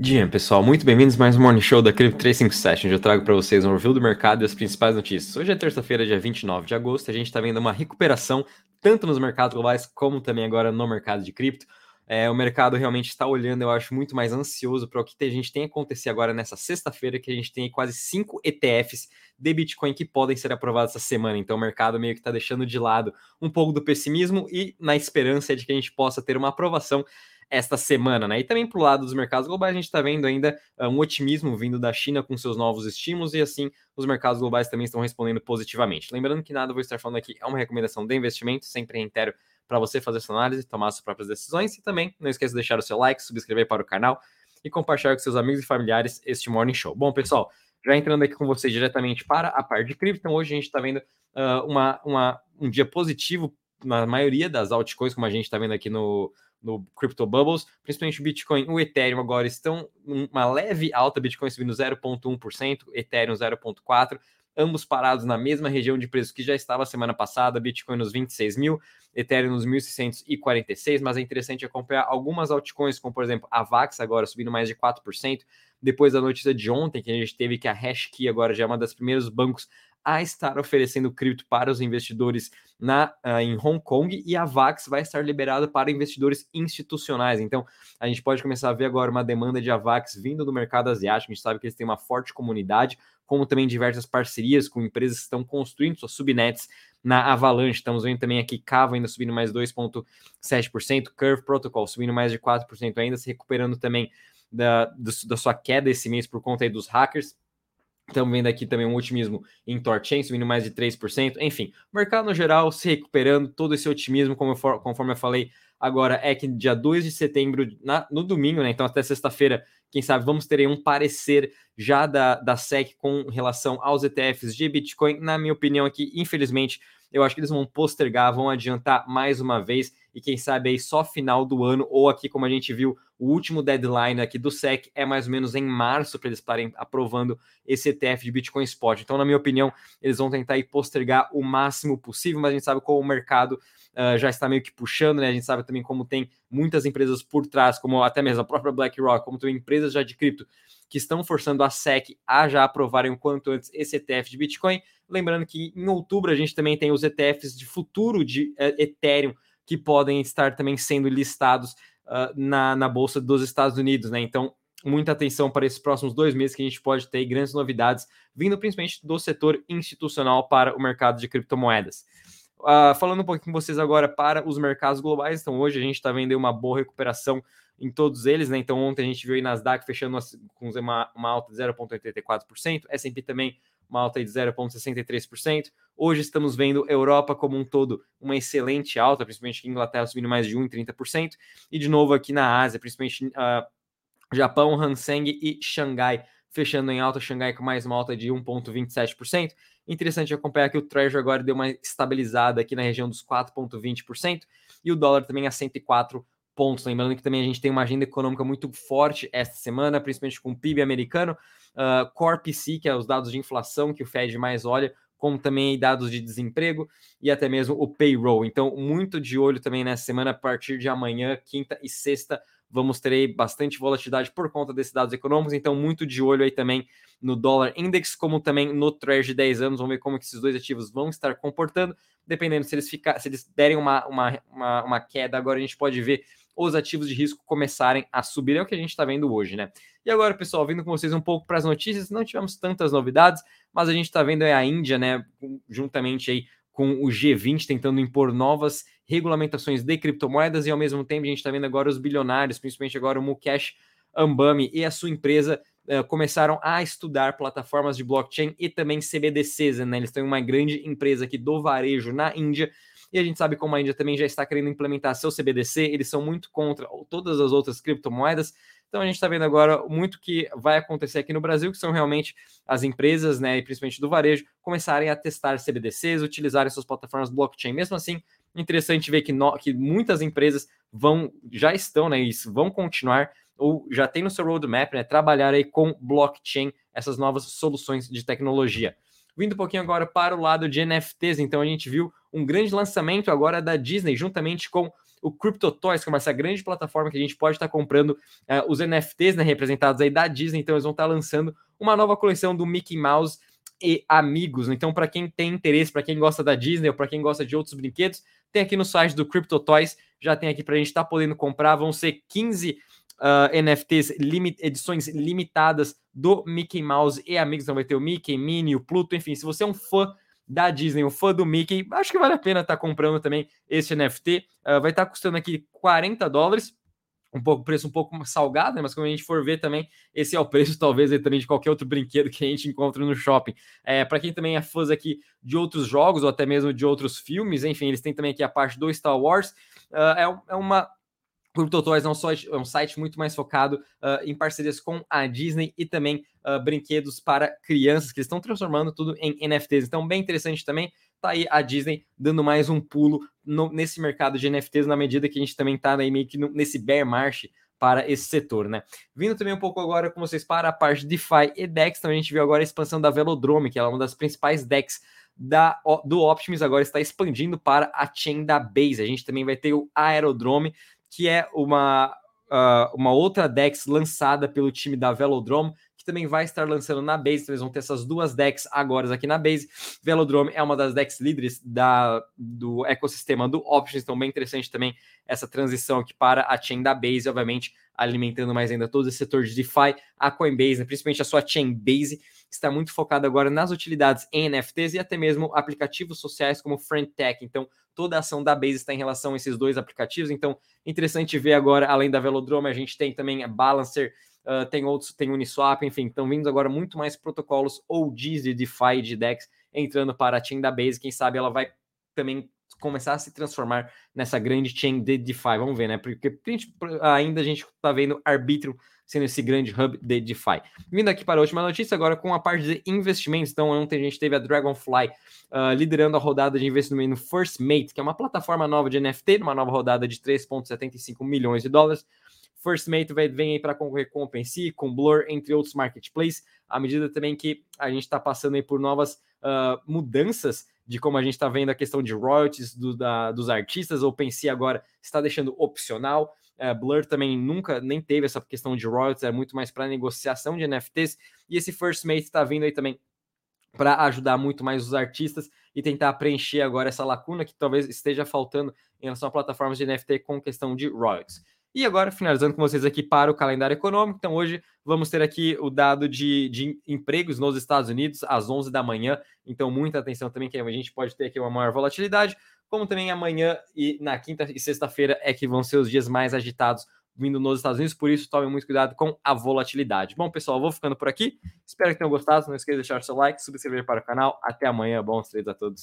Dia, pessoal, muito bem-vindos a mais um Morning Show da Crypto 357, onde eu trago para vocês um review do mercado e as principais notícias. Hoje é terça-feira, dia 29 de agosto, a gente está vendo uma recuperação tanto nos mercados globais como também agora no mercado de cripto. É, o mercado realmente está olhando, eu acho, muito mais ansioso para o que a gente tem acontecer agora nessa sexta-feira, que a gente tem quase cinco ETFs de Bitcoin que podem ser aprovados essa semana. Então o mercado meio que está deixando de lado um pouco do pessimismo e na esperança de que a gente possa ter uma aprovação esta semana, né? E também para o lado dos mercados globais, a gente está vendo ainda uh, um otimismo vindo da China com seus novos estímulos e assim os mercados globais também estão respondendo positivamente. Lembrando que nada vou estar falando aqui é uma recomendação de investimento, sempre reitero para você fazer sua análise, tomar suas próprias decisões e também não esqueça de deixar o seu like, subscrever para o canal e compartilhar com seus amigos e familiares este Morning Show. Bom, pessoal, já entrando aqui com vocês diretamente para a parte de cripto, então hoje a gente está vendo uh, uma, uma, um dia positivo na maioria das altcoins, como a gente está vendo aqui no, no Crypto Bubbles, principalmente o Bitcoin e o Ethereum agora estão uma leve alta, Bitcoin subindo 0,1%, Ethereum 0,4%, ambos parados na mesma região de preço que já estava semana passada, Bitcoin nos 26 mil, Ethereum nos 1.646, mas é interessante acompanhar algumas altcoins, como por exemplo a VAX agora subindo mais de 4%, depois da notícia de ontem que a gente teve que a Hashkey agora já é uma das primeiros bancos a estar oferecendo cripto para os investidores na, uh, em Hong Kong e a VAX vai estar liberada para investidores institucionais. Então, a gente pode começar a ver agora uma demanda de AVAX vindo do mercado asiático. A gente sabe que eles têm uma forte comunidade, como também diversas parcerias com empresas que estão construindo suas subnets na Avalanche. Estamos vendo também aqui Cava ainda subindo mais 2,7%, Curve Protocol subindo mais de 4% ainda, se recuperando também da, da sua queda esse mês por conta dos hackers. Estamos vendo aqui também um otimismo em Torchain, subindo mais de 3%. Enfim, mercado no geral se recuperando, todo esse otimismo, como eu, conforme eu falei, agora é que dia 2 de setembro, na, no domingo, né? Então até sexta-feira, quem sabe, vamos ter aí um parecer já da, da SEC com relação aos ETFs de Bitcoin. Na minha opinião aqui, infelizmente, eu acho que eles vão postergar, vão adiantar mais uma vez e quem sabe aí só final do ano ou aqui como a gente viu o último deadline aqui do SEC é mais ou menos em março para eles estarem aprovando esse ETF de Bitcoin Spot. Então, na minha opinião, eles vão tentar postergar o máximo possível, mas a gente sabe como o mercado uh, já está meio que puxando, né? A gente sabe também como tem muitas empresas por trás, como até mesmo a própria BlackRock, como também empresas já de cripto que estão forçando a SEC a já aprovarem o quanto antes esse ETF de Bitcoin. Lembrando que em outubro a gente também tem os ETFs de futuro de uh, Ethereum que podem estar também sendo listados uh, na, na Bolsa dos Estados Unidos, né? Então, muita atenção para esses próximos dois meses que a gente pode ter grandes novidades vindo principalmente do setor institucional para o mercado de criptomoedas. Uh, falando um pouquinho com vocês agora para os mercados globais, então hoje a gente está vendo uma boa recuperação em todos eles, né? Então ontem a gente viu aí Nasdaq fechando com uma, uma alta de 0,84%, S&P também uma alta de 0,63%. Hoje estamos vendo Europa como um todo uma excelente alta, principalmente aqui Inglaterra subindo mais de 1,30%. E de novo aqui na Ásia, principalmente uh, Japão, Hang e Xangai fechando em alta, Xangai com mais uma alta de 1,27%. Interessante acompanhar que o Treasury agora deu uma estabilizada aqui na região dos 4,20% e o dólar também a 104 pontos. Lembrando que também a gente tem uma agenda econômica muito forte esta semana, principalmente com o PIB americano, uh, Core PC, que é os dados de inflação que o Fed mais olha, como também dados de desemprego e até mesmo o payroll. Então, muito de olho também nessa semana, a partir de amanhã, quinta e sexta, vamos ter aí bastante volatilidade por conta desses dados econômicos, então muito de olho aí também no dólar index, como também no Treasury de 10 anos, vamos ver como que esses dois ativos vão estar comportando, dependendo se eles ficar, se eles derem uma, uma, uma, uma queda, agora a gente pode ver os ativos de risco começarem a subir. É o que a gente está vendo hoje, né? E agora, pessoal, vindo com vocês um pouco para as notícias, não tivemos tantas novidades, mas a gente está vendo a Índia, né, juntamente aí com o G20 tentando impor novas regulamentações de criptomoedas e ao mesmo tempo a gente está vendo agora os bilionários, principalmente agora o Mukesh Ambami e a sua empresa uh, começaram a estudar plataformas de blockchain e também CBDCs, né? Eles têm uma grande empresa aqui do varejo na Índia e a gente sabe como a Índia também já está querendo implementar seu CBDC, eles são muito contra todas as outras criptomoedas. Então a gente está vendo agora muito que vai acontecer aqui no Brasil, que são realmente as empresas, né, e principalmente do varejo, começarem a testar CBDCs, utilizarem suas plataformas blockchain. Mesmo assim, interessante ver que, no, que muitas empresas vão, já estão, né, isso, vão continuar ou já tem no seu roadmap, né, trabalhar aí com blockchain, essas novas soluções de tecnologia. Vindo um pouquinho agora para o lado de NFTs, então a gente viu um grande lançamento agora da Disney, juntamente com o Crypto Toys, que é essa grande plataforma que a gente pode estar comprando uh, os NFTs né, representados aí da Disney. Então, eles vão estar lançando uma nova coleção do Mickey Mouse e amigos. Então, para quem tem interesse, para quem gosta da Disney ou para quem gosta de outros brinquedos, tem aqui no site do Crypto Toys, já tem aqui para a gente estar tá podendo comprar. Vão ser 15 uh, NFTs, limit, edições limitadas do Mickey Mouse e amigos. Então, vai ter o Mickey, Minnie, o Pluto, enfim. Se você é um fã da Disney, um fã do Mickey, acho que vale a pena estar tá comprando também esse NFT. Uh, ah, vai estar tá custando aqui 40 dólares um pouco preço um pouco salgado, né? mas quando a gente for ver também, esse é o preço talvez também de qualquer outro brinquedo que a gente encontra no shopping. É, para quem também é fã aqui de outros jogos ou até mesmo de outros filmes, enfim, eles têm também aqui a parte do Star Wars. Uh, é, é uma Crypto Toys é um, é um site muito mais focado uh, em parcerias com a Disney e também uh, brinquedos para crianças que estão transformando tudo em NFTs. Então, bem interessante também tá aí a Disney dando mais um pulo no, nesse mercado de NFTs na medida que a gente também tá aí meio que no, nesse bear market para esse setor, né? Vindo também um pouco agora com vocês para a parte de DeFi e DEX, então a gente viu agora a expansão da Velodrome, que é uma das principais DEX da, do Optimus, agora está expandindo para a chain da Base. A gente também vai ter o Aerodrome, que é uma, uh, uma outra DEX lançada pelo time da Velodrome, também vai estar lançando na Base. Então eles vão ter essas duas decks agora aqui na Base. Velodrome é uma das decks líderes da, do ecossistema do Options, então bem interessante também essa transição aqui para a chain da Base, obviamente alimentando mais ainda todo esse setor de DeFi. A Coinbase, né, principalmente a sua chain Base, está muito focada agora nas utilidades em NFTs e até mesmo aplicativos sociais como FriendTech. Então, toda a ação da Base está em relação a esses dois aplicativos. Então, interessante ver agora, além da Velodrome, a gente tem também a Balancer uh, tem outros, tem Uniswap, enfim, estão vindo agora muito mais protocolos OGs de DeFi de DEX entrando para a chain da Base, quem sabe ela vai também começar a se transformar nessa grande chain de DeFi, vamos ver, né? Porque ainda a gente está vendo Arbitrum sendo esse grande hub de DeFi. Vindo aqui para a última notícia, agora com a parte de investimentos. Então, ontem a gente teve a Dragonfly uh, liderando a rodada de investimento no First Mate, que é uma plataforma nova de NFT, uma nova rodada de 3,75 milhões de dólares. Firstmate vai, vem aí para concorrer com OpenSea, com Blur, entre outros marketplaces, à medida também que a gente está passando aí por novas uh, mudanças de como a gente está vendo a questão de royalties do, da, dos artistas, OpenSea agora está deixando opcional, uh, Blur também nunca nem teve essa questão de royalties, é muito mais para negociação de NFTs, e esse Firstmate está vindo aí também para ajudar muito mais os artistas e tentar preencher agora essa lacuna que talvez esteja faltando em relação a plataformas de NFT com questão de royalties. E agora, finalizando com vocês aqui para o calendário econômico. Então, hoje vamos ter aqui o dado de, de empregos nos Estados Unidos às 11 da manhã. Então, muita atenção também, que a gente pode ter aqui uma maior volatilidade. Como também amanhã e na quinta e sexta-feira é que vão ser os dias mais agitados vindo nos Estados Unidos, por isso tome muito cuidado com a volatilidade. Bom, pessoal, vou ficando por aqui. Espero que tenham gostado. Não esqueça de deixar seu like, subscrever para o canal. Até amanhã. Bons trades a todos.